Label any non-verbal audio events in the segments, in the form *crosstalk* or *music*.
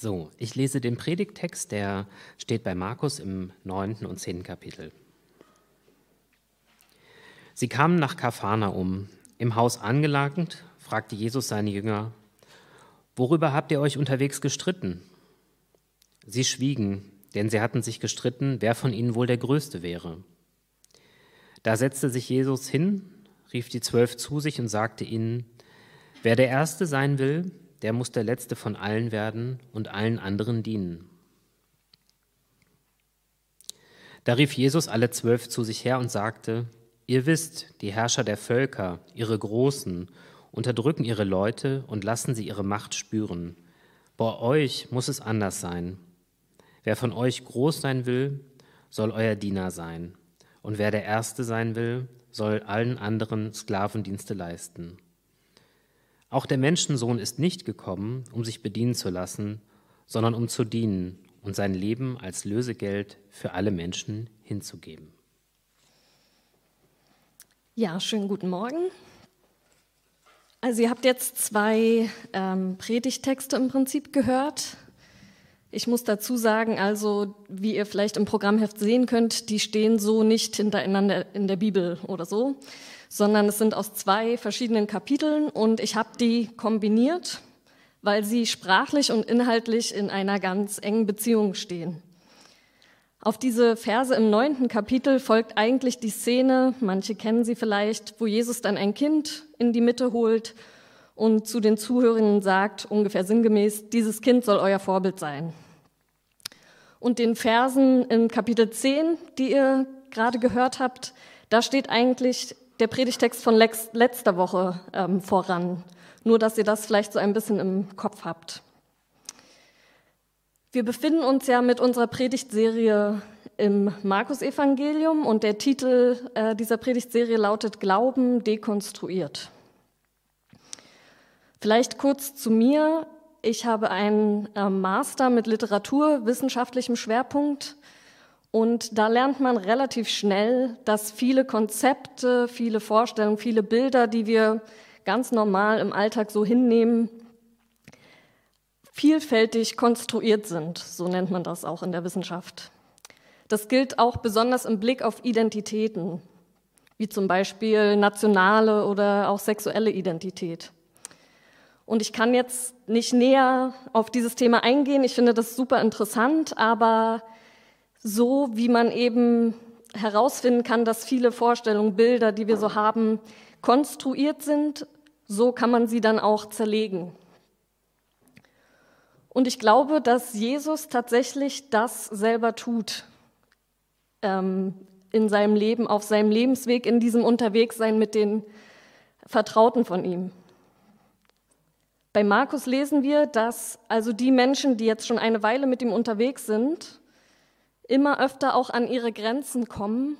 So, ich lese den Predigttext, der steht bei Markus im neunten und zehnten Kapitel. Sie kamen nach um. Im Haus angelangt, fragte Jesus seine Jünger, Worüber habt ihr euch unterwegs gestritten? Sie schwiegen, denn sie hatten sich gestritten, wer von ihnen wohl der Größte wäre. Da setzte sich Jesus hin, rief die Zwölf zu sich und sagte ihnen, Wer der Erste sein will, der muss der Letzte von allen werden und allen anderen dienen. Da rief Jesus alle zwölf zu sich her und sagte, Ihr wisst, die Herrscher der Völker, ihre Großen, unterdrücken ihre Leute und lassen sie ihre Macht spüren. Bei euch muss es anders sein. Wer von euch groß sein will, soll euer Diener sein. Und wer der Erste sein will, soll allen anderen Sklavendienste leisten. Auch der Menschensohn ist nicht gekommen, um sich bedienen zu lassen, sondern um zu dienen und sein Leben als Lösegeld für alle Menschen hinzugeben. Ja, schönen guten Morgen. Also ihr habt jetzt zwei ähm, Predigtexte im Prinzip gehört. Ich muss dazu sagen, also wie ihr vielleicht im Programmheft sehen könnt, die stehen so nicht hintereinander in der Bibel oder so, sondern es sind aus zwei verschiedenen Kapiteln und ich habe die kombiniert, weil sie sprachlich und inhaltlich in einer ganz engen Beziehung stehen. Auf diese Verse im neunten Kapitel folgt eigentlich die Szene, manche kennen sie vielleicht, wo Jesus dann ein Kind in die Mitte holt und zu den Zuhörenden sagt, ungefähr sinngemäß, dieses Kind soll euer Vorbild sein. Und den Versen in Kapitel 10, die ihr gerade gehört habt, da steht eigentlich der Predigtext von letzter Woche ähm, voran. Nur, dass ihr das vielleicht so ein bisschen im Kopf habt. Wir befinden uns ja mit unserer Predigtserie im Markus-Evangelium und der Titel äh, dieser Predigtserie lautet Glauben dekonstruiert. Vielleicht kurz zu mir. Ich habe einen äh, Master mit literaturwissenschaftlichem Schwerpunkt und da lernt man relativ schnell, dass viele Konzepte, viele Vorstellungen, viele Bilder, die wir ganz normal im Alltag so hinnehmen, vielfältig konstruiert sind. So nennt man das auch in der Wissenschaft. Das gilt auch besonders im Blick auf Identitäten, wie zum Beispiel nationale oder auch sexuelle Identität. Und ich kann jetzt nicht näher auf dieses Thema eingehen. Ich finde das super interessant, aber so wie man eben herausfinden kann, dass viele Vorstellungen, Bilder, die wir so haben, konstruiert sind, so kann man sie dann auch zerlegen. Und ich glaube, dass Jesus tatsächlich das selber tut ähm, in seinem Leben, auf seinem Lebensweg, in diesem Unterwegssein mit den Vertrauten von ihm. Bei Markus lesen wir, dass also die Menschen, die jetzt schon eine Weile mit ihm unterwegs sind, immer öfter auch an ihre Grenzen kommen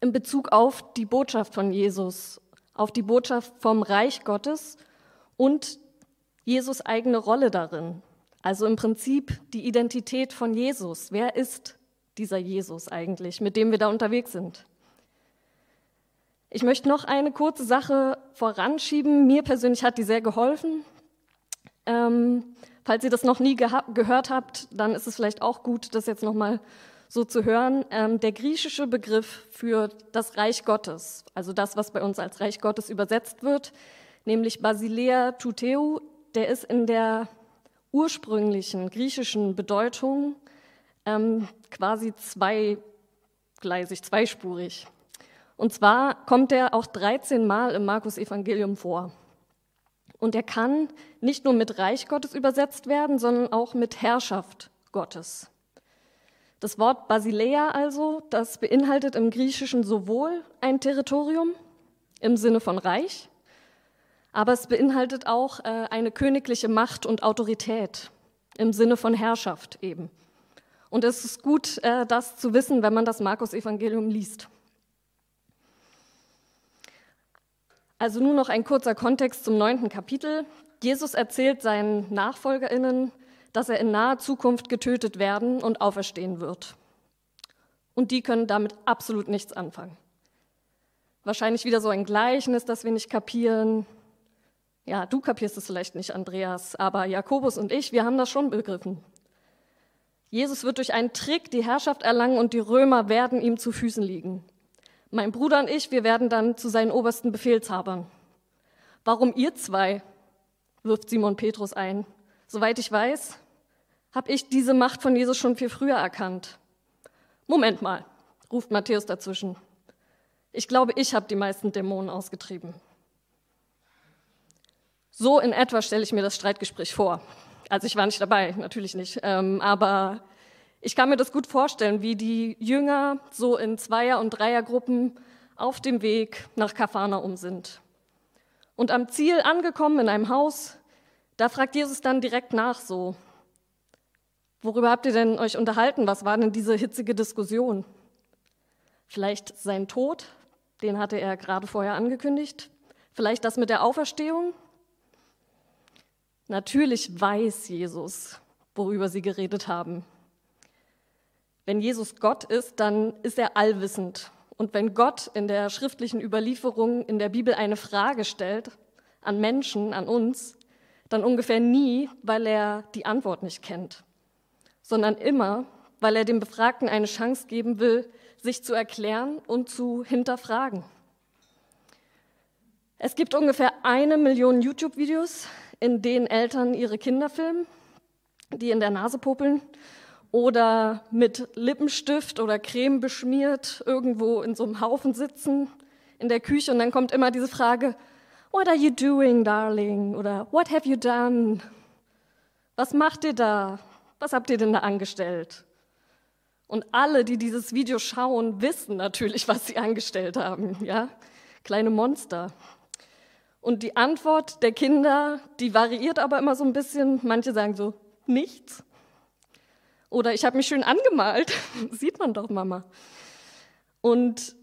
in Bezug auf die Botschaft von Jesus, auf die Botschaft vom Reich Gottes und Jesus eigene Rolle darin. Also im Prinzip die Identität von Jesus. Wer ist dieser Jesus eigentlich, mit dem wir da unterwegs sind? Ich möchte noch eine kurze Sache voranschieben. Mir persönlich hat die sehr geholfen. Ähm, Falls ihr das noch nie gehört habt, dann ist es vielleicht auch gut, das jetzt nochmal so zu hören. Ähm, der griechische Begriff für das Reich Gottes, also das, was bei uns als Reich Gottes übersetzt wird, nämlich Basilea Tuteu, der ist in der ursprünglichen griechischen Bedeutung ähm, quasi zweigleisig, zweispurig. Und zwar kommt er auch 13 Mal im Markus-Evangelium vor. Und er kann nicht nur mit Reich Gottes übersetzt werden, sondern auch mit Herrschaft Gottes. Das Wort Basilea also, das beinhaltet im Griechischen sowohl ein Territorium im Sinne von Reich, aber es beinhaltet auch äh, eine königliche Macht und Autorität im Sinne von Herrschaft eben. Und es ist gut, äh, das zu wissen, wenn man das Markus-Evangelium liest. Also nur noch ein kurzer Kontext zum neunten Kapitel. Jesus erzählt seinen Nachfolgerinnen, dass er in naher Zukunft getötet werden und auferstehen wird. Und die können damit absolut nichts anfangen. Wahrscheinlich wieder so ein Gleichnis, das wir nicht kapieren. Ja, du kapierst es vielleicht nicht, Andreas, aber Jakobus und ich, wir haben das schon begriffen. Jesus wird durch einen Trick die Herrschaft erlangen und die Römer werden ihm zu Füßen liegen. Mein Bruder und ich, wir werden dann zu seinen obersten Befehlshabern. Warum ihr zwei? wirft Simon Petrus ein. Soweit ich weiß, habe ich diese Macht von Jesus schon viel früher erkannt. Moment mal, ruft Matthäus dazwischen. Ich glaube, ich habe die meisten Dämonen ausgetrieben. So in etwa stelle ich mir das Streitgespräch vor. Also ich war nicht dabei, natürlich nicht. Ähm, aber ich kann mir das gut vorstellen, wie die Jünger so in Zweier- und Dreiergruppen auf dem Weg nach Kapharnaum sind. Und am Ziel angekommen in einem Haus, da fragt Jesus dann direkt nach so, worüber habt ihr denn euch unterhalten? Was war denn diese hitzige Diskussion? Vielleicht sein Tod, den hatte er gerade vorher angekündigt. Vielleicht das mit der Auferstehung. Natürlich weiß Jesus, worüber sie geredet haben. Wenn Jesus Gott ist, dann ist er allwissend. Und wenn Gott in der schriftlichen Überlieferung in der Bibel eine Frage stellt an Menschen, an uns, dann ungefähr nie, weil er die Antwort nicht kennt, sondern immer, weil er dem Befragten eine Chance geben will, sich zu erklären und zu hinterfragen. Es gibt ungefähr eine Million YouTube-Videos, in denen Eltern ihre Kinder filmen, die in der Nase popeln oder mit Lippenstift oder Creme beschmiert irgendwo in so einem Haufen sitzen in der Küche und dann kommt immer diese Frage, What are you doing, darling? Oder What have you done? Was macht ihr da? Was habt ihr denn da angestellt? Und alle, die dieses Video schauen, wissen natürlich, was sie angestellt haben, ja? Kleine Monster. Und die Antwort der Kinder, die variiert aber immer so ein bisschen. Manche sagen so, nichts. Oder ich habe mich schön angemalt. *laughs* Sieht man doch, Mama. Und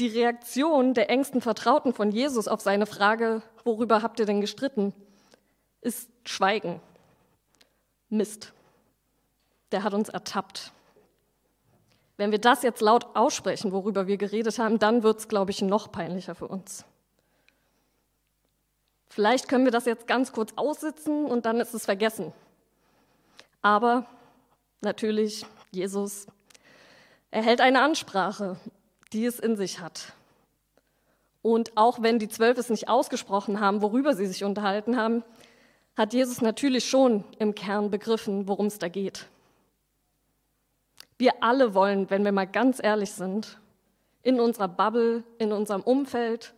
die Reaktion der engsten Vertrauten von Jesus auf seine Frage, worüber habt ihr denn gestritten, ist Schweigen. Mist. Der hat uns ertappt. Wenn wir das jetzt laut aussprechen, worüber wir geredet haben, dann wird es, glaube ich, noch peinlicher für uns. Vielleicht können wir das jetzt ganz kurz aussitzen und dann ist es vergessen. Aber natürlich, Jesus, er hält eine Ansprache, die es in sich hat. Und auch wenn die Zwölf es nicht ausgesprochen haben, worüber sie sich unterhalten haben, hat Jesus natürlich schon im Kern begriffen, worum es da geht. Wir alle wollen, wenn wir mal ganz ehrlich sind, in unserer Bubble, in unserem Umfeld,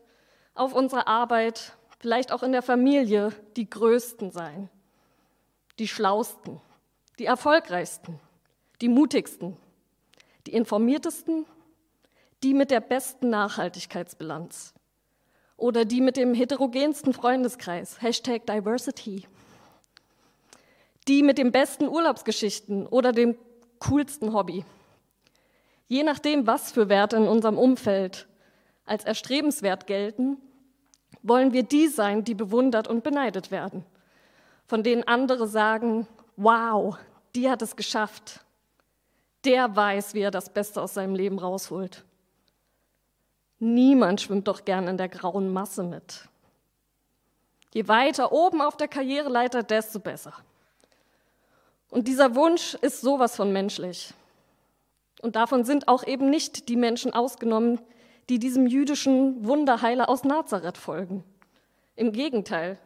auf unserer Arbeit, vielleicht auch in der Familie die Größten sein, die Schlausten, die Erfolgreichsten, die Mutigsten, die Informiertesten, die mit der besten Nachhaltigkeitsbilanz oder die mit dem heterogensten Freundeskreis, Hashtag Diversity, die mit den besten Urlaubsgeschichten oder dem coolsten Hobby. Je nachdem, was für Werte in unserem Umfeld als erstrebenswert gelten, wollen wir die sein, die bewundert und beneidet werden, von denen andere sagen, wow, die hat es geschafft. Der weiß, wie er das Beste aus seinem Leben rausholt. Niemand schwimmt doch gern in der grauen Masse mit. Je weiter oben auf der Karriereleiter, desto besser. Und dieser Wunsch ist sowas von menschlich. Und davon sind auch eben nicht die Menschen ausgenommen, die diesem jüdischen Wunderheiler aus Nazareth folgen. Im Gegenteil,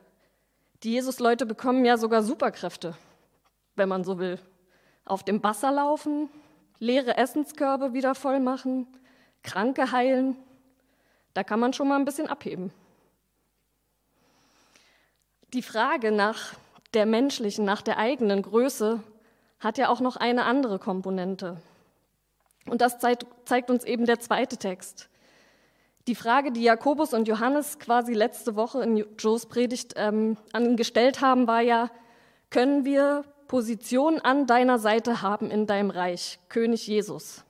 die Jesus-Leute bekommen ja sogar Superkräfte, wenn man so will. Auf dem Wasser laufen, leere Essenskörbe wieder voll machen, Kranke heilen. Da kann man schon mal ein bisschen abheben. Die Frage nach der menschlichen, nach der eigenen Größe hat ja auch noch eine andere Komponente. Und das zeigt, uns eben der zweite Text. Die Frage, die Jakobus und Johannes quasi letzte Woche in Joes Predigt ähm, an ihn gestellt haben, war ja, können wir Position an deiner Seite haben in deinem Reich, König Jesus?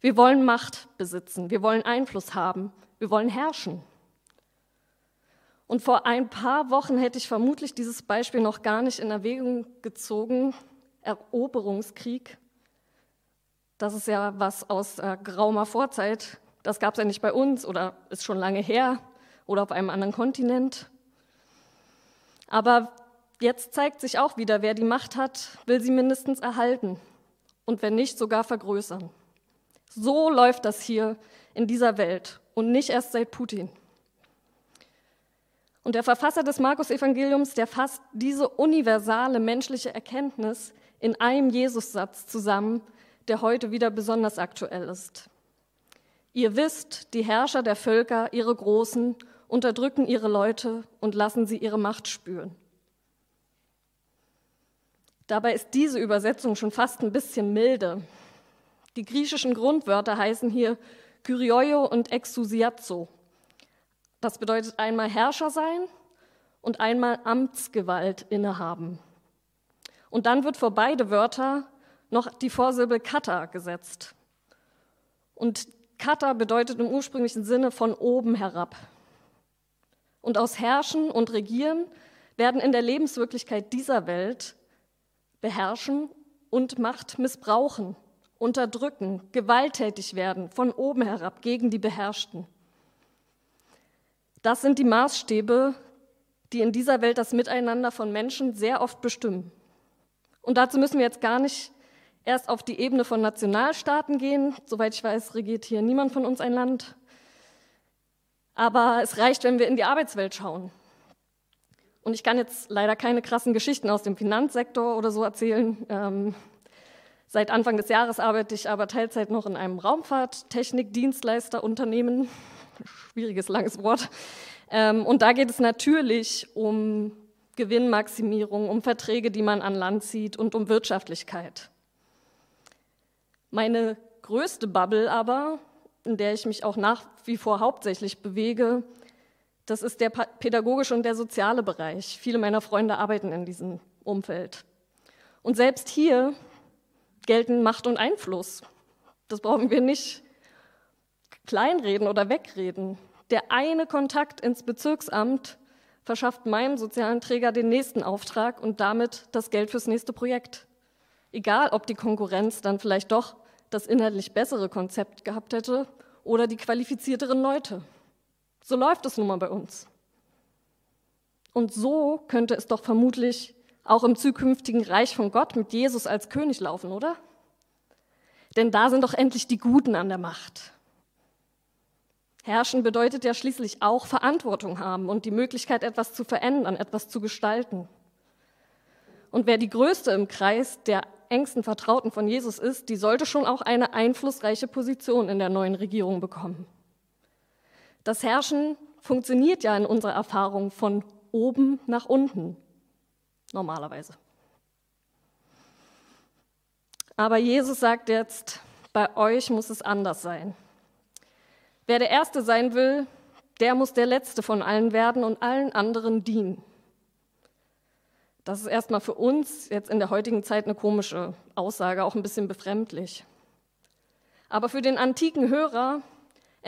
Wir wollen Macht besitzen, wir wollen Einfluss haben, wir wollen herrschen. Und vor ein paar Wochen hätte ich vermutlich dieses Beispiel noch gar nicht in Erwägung gezogen, Eroberungskrieg. Das ist ja was aus äh, geraumer Vorzeit. Das gab es ja nicht bei uns oder ist schon lange her oder auf einem anderen Kontinent. Aber jetzt zeigt sich auch wieder, wer die Macht hat, will sie mindestens erhalten und wenn nicht sogar vergrößern. So läuft das hier in dieser Welt und nicht erst seit Putin. Und der Verfasser des Markus-Evangeliums, der fasst diese universale menschliche Erkenntnis in einem Jesus-Satz zusammen, der heute wieder besonders aktuell ist. Ihr wisst, die Herrscher der Völker, ihre Großen, unterdrücken ihre Leute und lassen sie ihre Macht spüren. Dabei ist diese Übersetzung schon fast ein bisschen milde. Die griechischen Grundwörter heißen hier Kyrioio und Exousiazo. Das bedeutet einmal Herrscher sein und einmal Amtsgewalt innehaben. Und dann wird vor beide Wörter noch die Vorsilbe kata gesetzt. Und kata bedeutet im ursprünglichen Sinne von oben herab. Und aus Herrschen und Regieren werden in der Lebenswirklichkeit dieser Welt beherrschen und Macht missbrauchen, unterdrücken, gewalttätig werden, von oben herab gegen die Beherrschten. Das sind die Maßstäbe, die in dieser Welt das Miteinander von Menschen sehr oft bestimmen. Und dazu müssen wir jetzt gar nicht erst auf die Ebene von Nationalstaaten gehen. Soweit ich weiß, regiert hier niemand von uns ein Land. Aber es reicht, wenn wir in die Arbeitswelt schauen. Und ich kann jetzt leider keine krassen Geschichten aus dem Finanzsektor oder so erzählen. Ähm, seit Anfang des Jahres arbeite ich aber Teilzeit noch in einem Raumfahrttechnik-Dienstleisterunternehmen. Schwieriges, langes Wort. Ähm, und da geht es natürlich um Gewinnmaximierung, um Verträge, die man an Land zieht und um Wirtschaftlichkeit. Meine größte Bubble aber, in der ich mich auch nach wie vor hauptsächlich bewege, das ist der pädagogische und der soziale Bereich. Viele meiner Freunde arbeiten in diesem Umfeld. Und selbst hier gelten Macht und Einfluss. Das brauchen wir nicht kleinreden oder wegreden. Der eine Kontakt ins Bezirksamt verschafft meinem sozialen Träger den nächsten Auftrag und damit das Geld fürs nächste Projekt. Egal, ob die Konkurrenz dann vielleicht doch das inhaltlich bessere Konzept gehabt hätte oder die qualifizierteren Leute. So läuft es nun mal bei uns. Und so könnte es doch vermutlich auch im zukünftigen Reich von Gott mit Jesus als König laufen, oder? Denn da sind doch endlich die Guten an der Macht. Herrschen bedeutet ja schließlich auch Verantwortung haben und die Möglichkeit, etwas zu verändern, etwas zu gestalten. Und wer die Größte im Kreis der engsten Vertrauten von Jesus ist, die sollte schon auch eine einflussreiche Position in der neuen Regierung bekommen. Das Herrschen funktioniert ja in unserer Erfahrung von oben nach unten, normalerweise. Aber Jesus sagt jetzt, bei euch muss es anders sein. Wer der Erste sein will, der muss der Letzte von allen werden und allen anderen dienen. Das ist erstmal für uns jetzt in der heutigen Zeit eine komische Aussage, auch ein bisschen befremdlich. Aber für den antiken Hörer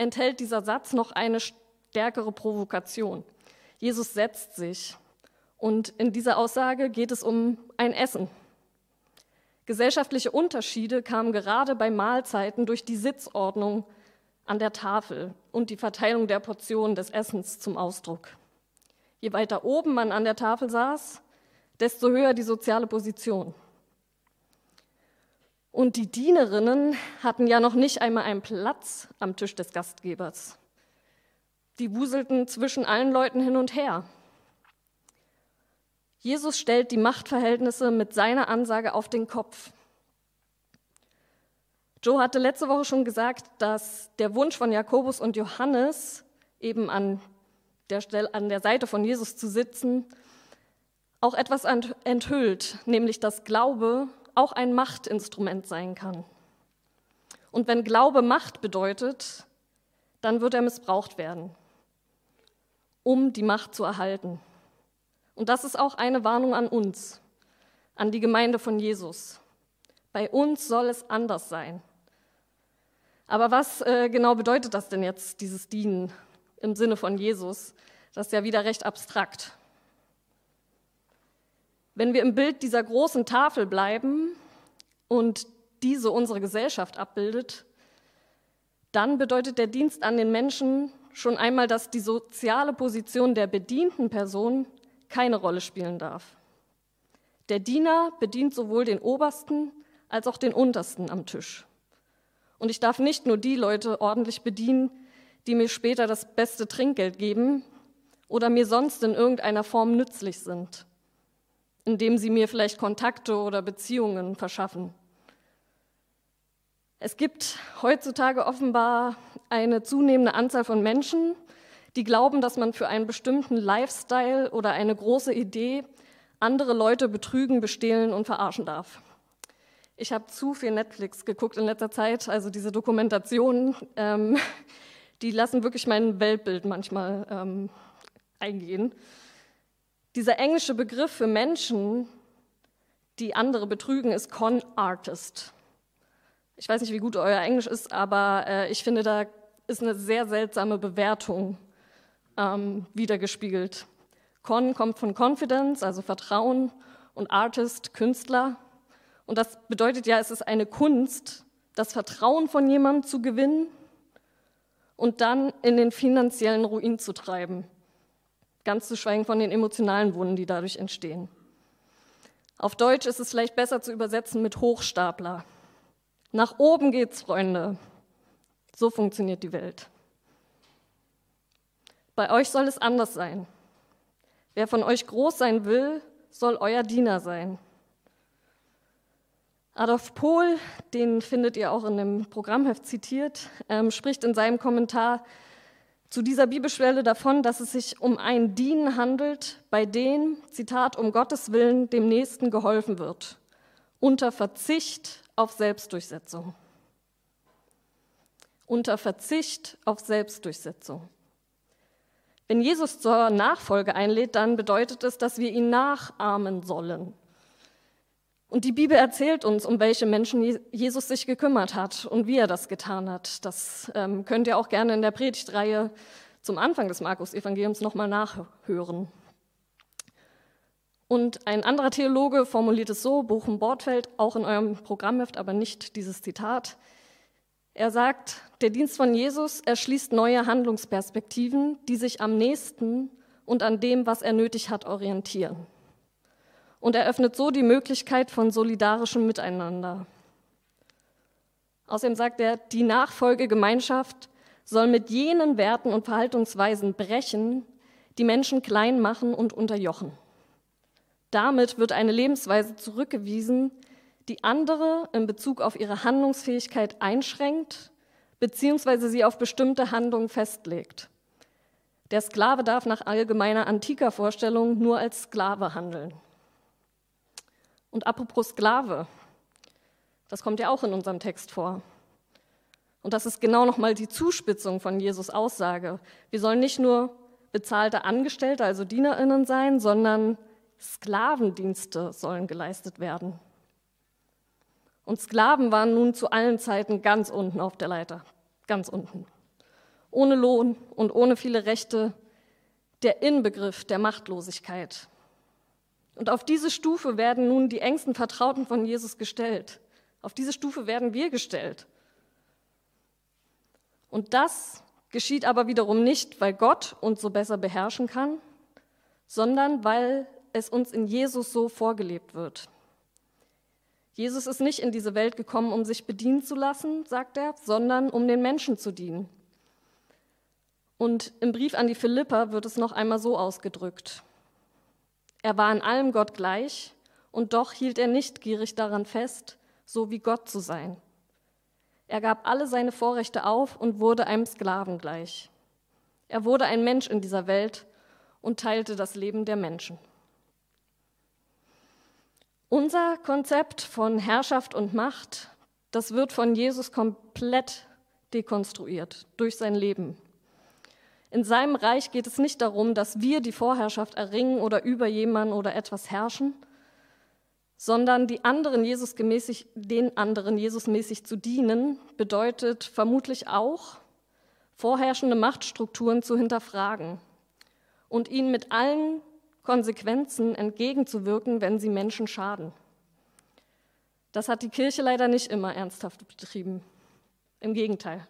enthält dieser Satz noch eine stärkere Provokation. Jesus setzt sich und in dieser Aussage geht es um ein Essen. Gesellschaftliche Unterschiede kamen gerade bei Mahlzeiten durch die Sitzordnung an der Tafel und die Verteilung der Portionen des Essens zum Ausdruck. Je weiter oben man an der Tafel saß, desto höher die soziale Position. Und die Dienerinnen hatten ja noch nicht einmal einen Platz am Tisch des Gastgebers. Die wuselten zwischen allen Leuten hin und her. Jesus stellt die Machtverhältnisse mit seiner Ansage auf den Kopf. Joe hatte letzte Woche schon gesagt, dass der Wunsch von Jakobus und Johannes, eben an der, Stelle, an der Seite von Jesus zu sitzen, auch etwas enthüllt, nämlich dass Glaube auch ein Machtinstrument sein kann. Und wenn Glaube Macht bedeutet, dann wird er missbraucht werden, um die Macht zu erhalten. Und das ist auch eine Warnung an uns, an die Gemeinde von Jesus. Bei uns soll es anders sein. Aber was äh, genau bedeutet das denn jetzt, dieses Dienen im Sinne von Jesus? Das ist ja wieder recht abstrakt. Wenn wir im Bild dieser großen Tafel bleiben und diese unsere Gesellschaft abbildet, dann bedeutet der Dienst an den Menschen schon einmal, dass die soziale Position der bedienten Person keine Rolle spielen darf. Der Diener bedient sowohl den Obersten als auch den Untersten am Tisch. Und ich darf nicht nur die Leute ordentlich bedienen, die mir später das beste Trinkgeld geben oder mir sonst in irgendeiner Form nützlich sind, indem sie mir vielleicht Kontakte oder Beziehungen verschaffen. Es gibt heutzutage offenbar eine zunehmende Anzahl von Menschen, die glauben, dass man für einen bestimmten Lifestyle oder eine große Idee andere Leute betrügen, bestehlen und verarschen darf. Ich habe zu viel Netflix geguckt in letzter Zeit, also diese Dokumentationen, ähm, *laughs* die lassen wirklich mein Weltbild manchmal ähm, eingehen. Dieser englische Begriff für Menschen, die andere betrügen, ist Con Artist. Ich weiß nicht, wie gut euer Englisch ist, aber äh, ich finde, da ist eine sehr seltsame Bewertung ähm, wiedergespiegelt. Con kommt von Confidence, also Vertrauen, und Artist, Künstler. Und das bedeutet ja, es ist eine Kunst, das Vertrauen von jemandem zu gewinnen und dann in den finanziellen Ruin zu treiben. Ganz zu schweigen von den emotionalen Wunden, die dadurch entstehen. Auf Deutsch ist es vielleicht besser zu übersetzen mit Hochstapler. Nach oben geht's, Freunde. So funktioniert die Welt. Bei euch soll es anders sein. Wer von euch groß sein will, soll euer Diener sein. Adolf Pohl, den findet ihr auch in dem Programmheft zitiert, ähm, spricht in seinem Kommentar zu dieser Bibelschwelle davon, dass es sich um ein Dienen handelt, bei dem, Zitat, um Gottes Willen dem Nächsten geholfen wird, unter Verzicht auf Selbstdurchsetzung. Unter Verzicht auf Selbstdurchsetzung. Wenn Jesus zur Nachfolge einlädt, dann bedeutet es, dass wir ihn nachahmen sollen. Und die Bibel erzählt uns, um welche Menschen Jesus sich gekümmert hat und wie er das getan hat. Das ähm, könnt ihr auch gerne in der Predigtreihe zum Anfang des Markus-Evangeliums nochmal nachhören. Und ein anderer Theologe formuliert es so, Bochum Bortfeld, auch in eurem Programmheft, aber nicht dieses Zitat. Er sagt, der Dienst von Jesus erschließt neue Handlungsperspektiven, die sich am nächsten und an dem, was er nötig hat, orientieren. Und eröffnet so die Möglichkeit von solidarischem Miteinander. Außerdem sagt er, die Nachfolgegemeinschaft soll mit jenen Werten und Verhaltensweisen brechen, die Menschen klein machen und unterjochen. Damit wird eine Lebensweise zurückgewiesen, die andere in Bezug auf ihre Handlungsfähigkeit einschränkt bzw. sie auf bestimmte Handlungen festlegt. Der Sklave darf nach allgemeiner antiker Vorstellung nur als Sklave handeln. Und apropos Sklave, das kommt ja auch in unserem Text vor. Und das ist genau nochmal die Zuspitzung von Jesus Aussage. Wir sollen nicht nur bezahlte Angestellte, also Dienerinnen sein, sondern Sklavendienste sollen geleistet werden. Und Sklaven waren nun zu allen Zeiten ganz unten auf der Leiter, ganz unten. Ohne Lohn und ohne viele Rechte, der Inbegriff der Machtlosigkeit. Und auf diese Stufe werden nun die engsten Vertrauten von Jesus gestellt. Auf diese Stufe werden wir gestellt. Und das geschieht aber wiederum nicht, weil Gott uns so besser beherrschen kann, sondern weil es uns in Jesus so vorgelebt wird. Jesus ist nicht in diese Welt gekommen, um sich bedienen zu lassen, sagt er, sondern um den Menschen zu dienen. Und im Brief an die Philipper wird es noch einmal so ausgedrückt. Er war in allem Gott gleich und doch hielt er nicht gierig daran fest, so wie Gott zu sein. Er gab alle seine Vorrechte auf und wurde einem Sklaven gleich. Er wurde ein Mensch in dieser Welt und teilte das Leben der Menschen. Unser Konzept von Herrschaft und Macht, das wird von Jesus komplett dekonstruiert durch sein Leben. In seinem Reich geht es nicht darum, dass wir die Vorherrschaft erringen oder über jemanden oder etwas herrschen, sondern die anderen Jesusgemäßig, den anderen Jesusmäßig zu dienen, bedeutet vermutlich auch, vorherrschende Machtstrukturen zu hinterfragen und ihnen mit allen Konsequenzen entgegenzuwirken, wenn sie Menschen schaden. Das hat die Kirche leider nicht immer ernsthaft betrieben. Im Gegenteil.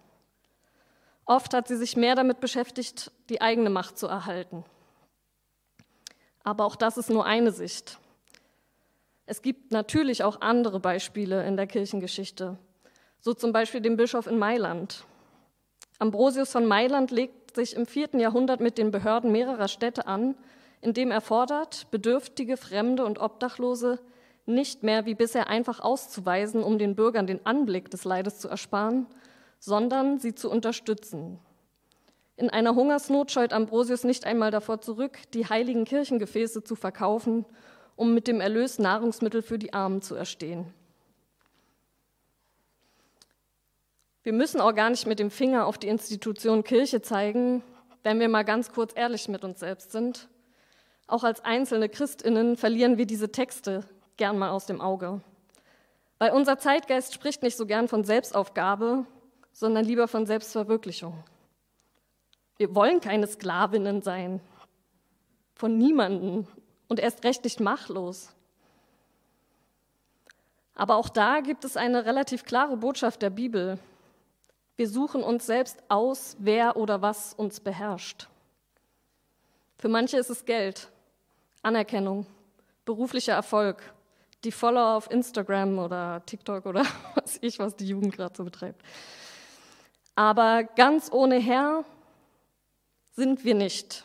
Oft hat sie sich mehr damit beschäftigt, die eigene Macht zu erhalten. Aber auch das ist nur eine Sicht. Es gibt natürlich auch andere Beispiele in der Kirchengeschichte, so zum Beispiel den Bischof in Mailand. Ambrosius von Mailand legt sich im vierten Jahrhundert mit den Behörden mehrerer Städte an, indem er fordert, Bedürftige, Fremde und Obdachlose nicht mehr wie bisher einfach auszuweisen, um den Bürgern den Anblick des Leides zu ersparen, sondern sie zu unterstützen. In einer Hungersnot scheut Ambrosius nicht einmal davor zurück, die heiligen Kirchengefäße zu verkaufen, um mit dem Erlös Nahrungsmittel für die Armen zu erstehen. Wir müssen auch gar nicht mit dem Finger auf die Institution Kirche zeigen, wenn wir mal ganz kurz ehrlich mit uns selbst sind. Auch als einzelne Christinnen verlieren wir diese Texte gern mal aus dem Auge. Weil unser Zeitgeist spricht nicht so gern von Selbstaufgabe, sondern lieber von Selbstverwirklichung. Wir wollen keine Sklavinnen sein, von niemanden und erst recht nicht machtlos. Aber auch da gibt es eine relativ klare Botschaft der Bibel. Wir suchen uns selbst aus, wer oder was uns beherrscht. Für manche ist es Geld, Anerkennung, beruflicher Erfolg, die Follower auf Instagram oder TikTok oder *laughs* was ich, was die Jugend gerade so betreibt. Aber ganz ohne Herr sind wir nicht.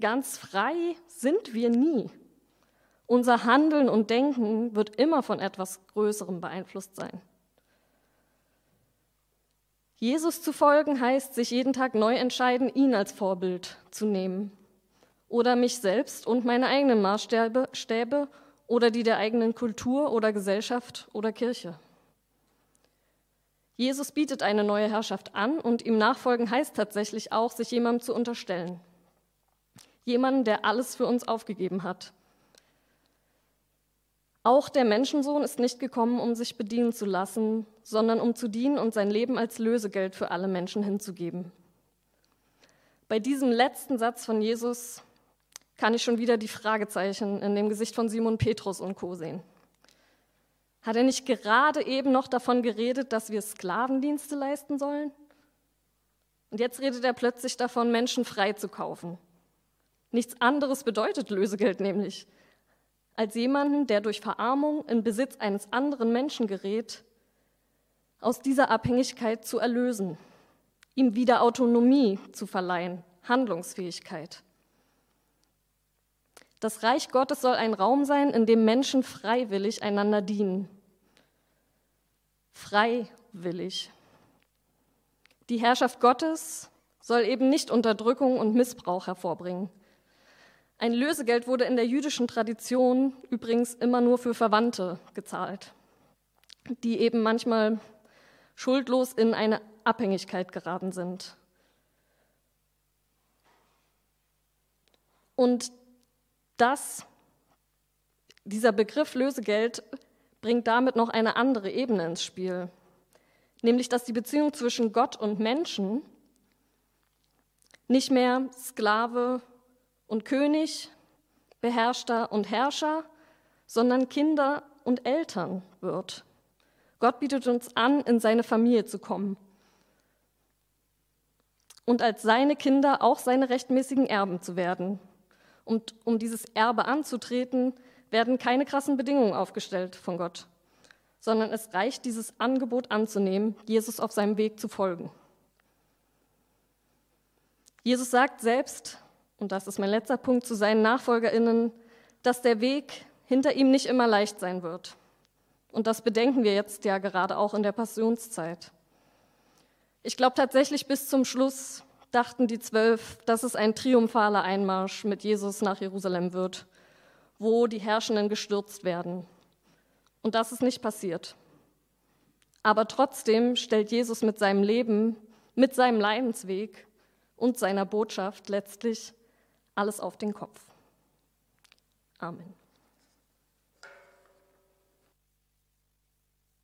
Ganz frei sind wir nie. Unser Handeln und Denken wird immer von etwas Größerem beeinflusst sein. Jesus zu folgen heißt, sich jeden Tag neu entscheiden, ihn als Vorbild zu nehmen. Oder mich selbst und meine eigenen Maßstäbe Stäbe oder die der eigenen Kultur oder Gesellschaft oder Kirche. Jesus bietet eine neue Herrschaft an und ihm nachfolgen heißt tatsächlich auch, sich jemandem zu unterstellen. Jemanden, der alles für uns aufgegeben hat. Auch der Menschensohn ist nicht gekommen, um sich bedienen zu lassen, sondern um zu dienen und sein Leben als Lösegeld für alle Menschen hinzugeben. Bei diesem letzten Satz von Jesus kann ich schon wieder die Fragezeichen in dem Gesicht von Simon Petrus und Co sehen. Hat er nicht gerade eben noch davon geredet, dass wir Sklavendienste leisten sollen? Und jetzt redet er plötzlich davon, Menschen frei zu kaufen. Nichts anderes bedeutet Lösegeld nämlich, als jemanden, der durch Verarmung in Besitz eines anderen Menschen gerät, aus dieser Abhängigkeit zu erlösen, ihm wieder Autonomie zu verleihen, Handlungsfähigkeit. Das Reich Gottes soll ein Raum sein, in dem Menschen freiwillig einander dienen, freiwillig. Die Herrschaft Gottes soll eben nicht Unterdrückung und Missbrauch hervorbringen. Ein Lösegeld wurde in der jüdischen Tradition übrigens immer nur für Verwandte gezahlt, die eben manchmal schuldlos in eine Abhängigkeit geraten sind. Und das, dieser Begriff Lösegeld bringt damit noch eine andere Ebene ins Spiel, nämlich dass die Beziehung zwischen Gott und Menschen nicht mehr Sklave und König, Beherrschter und Herrscher, sondern Kinder und Eltern wird. Gott bietet uns an, in seine Familie zu kommen und als seine Kinder auch seine rechtmäßigen Erben zu werden. Und um dieses Erbe anzutreten, werden keine krassen Bedingungen aufgestellt von Gott, sondern es reicht, dieses Angebot anzunehmen, Jesus auf seinem Weg zu folgen. Jesus sagt selbst, und das ist mein letzter Punkt zu seinen Nachfolgerinnen, dass der Weg hinter ihm nicht immer leicht sein wird. Und das bedenken wir jetzt ja gerade auch in der Passionszeit. Ich glaube tatsächlich bis zum Schluss dachten die Zwölf, dass es ein triumphaler Einmarsch mit Jesus nach Jerusalem wird wo die Herrschenden gestürzt werden. Und das ist nicht passiert. Aber trotzdem stellt Jesus mit seinem Leben, mit seinem Leidensweg und seiner Botschaft letztlich alles auf den Kopf. Amen.